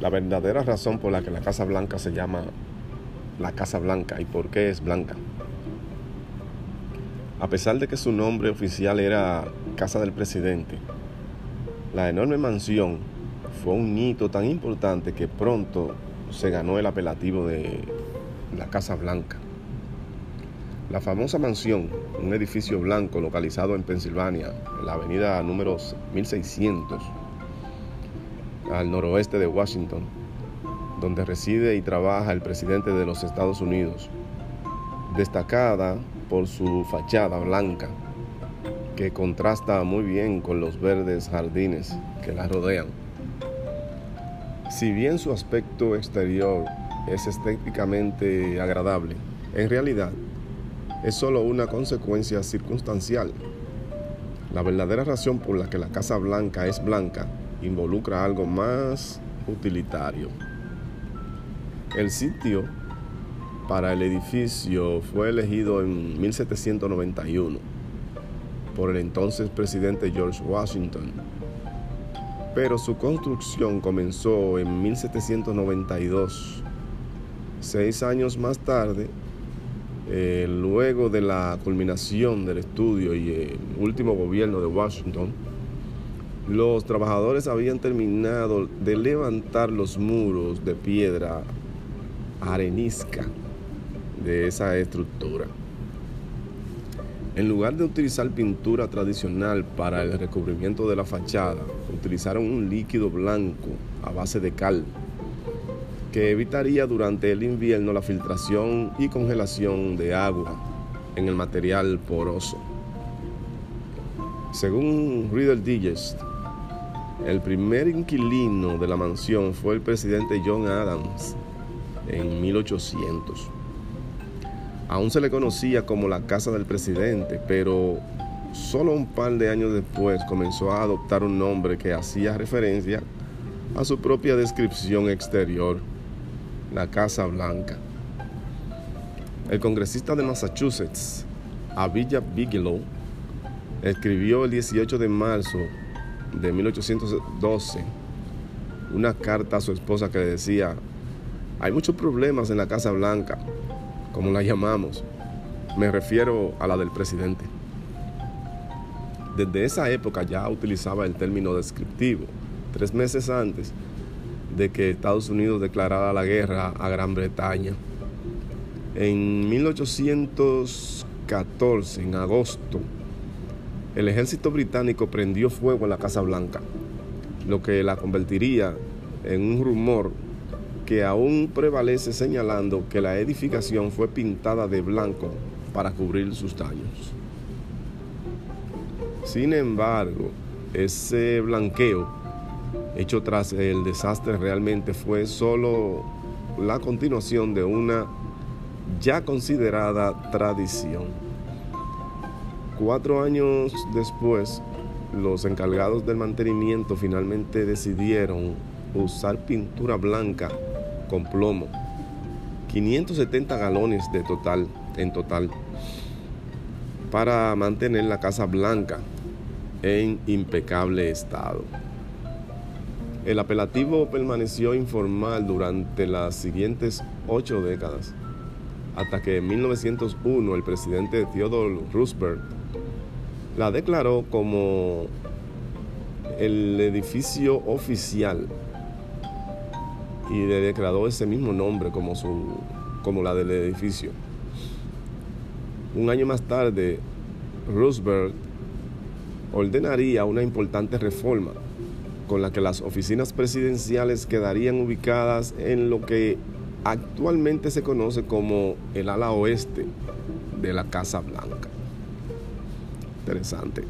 la verdadera razón por la que la Casa Blanca se llama la Casa Blanca y por qué es blanca. A pesar de que su nombre oficial era Casa del Presidente, la enorme mansión fue un hito tan importante que pronto se ganó el apelativo de la Casa Blanca. La famosa mansión, un edificio blanco localizado en Pensilvania, en la avenida número 1600, al noroeste de Washington, donde reside y trabaja el presidente de los Estados Unidos, destacada por su fachada blanca, que contrasta muy bien con los verdes jardines que la rodean. Si bien su aspecto exterior es estéticamente agradable, en realidad es solo una consecuencia circunstancial. La verdadera razón por la que la Casa Blanca es blanca involucra algo más utilitario. El sitio para el edificio fue elegido en 1791 por el entonces presidente George Washington, pero su construcción comenzó en 1792. Seis años más tarde, eh, luego de la culminación del estudio y el último gobierno de Washington, los trabajadores habían terminado de levantar los muros de piedra arenisca de esa estructura. En lugar de utilizar pintura tradicional para el recubrimiento de la fachada, utilizaron un líquido blanco a base de cal que evitaría durante el invierno la filtración y congelación de agua en el material poroso. Según Riddle Digest, el primer inquilino de la mansión fue el presidente John Adams en 1800. Aún se le conocía como la casa del presidente, pero solo un par de años después comenzó a adoptar un nombre que hacía referencia a su propia descripción exterior, la Casa Blanca. El congresista de Massachusetts, Abijah Bigelow, escribió el 18 de marzo de 1812 una carta a su esposa que le decía, hay muchos problemas en la Casa Blanca, como la llamamos. Me refiero a la del presidente. Desde esa época ya utilizaba el término descriptivo, tres meses antes de que Estados Unidos declarara la guerra a Gran Bretaña. En 1814, en agosto, el ejército británico prendió fuego en la Casa Blanca, lo que la convertiría en un rumor que aún prevalece señalando que la edificación fue pintada de blanco para cubrir sus daños. Sin embargo, ese blanqueo hecho tras el desastre realmente fue solo la continuación de una ya considerada tradición. Cuatro años después, los encargados del mantenimiento finalmente decidieron usar pintura blanca con plomo. 570 galones de total, en total, para mantener la casa blanca en impecable estado. El apelativo permaneció informal durante las siguientes ocho décadas, hasta que en 1901 el presidente Theodore Roosevelt la declaró como el edificio oficial y le declaró ese mismo nombre como, su, como la del edificio. Un año más tarde, Roosevelt ordenaría una importante reforma con la que las oficinas presidenciales quedarían ubicadas en lo que actualmente se conoce como el ala oeste de la Casa Blanca interesante.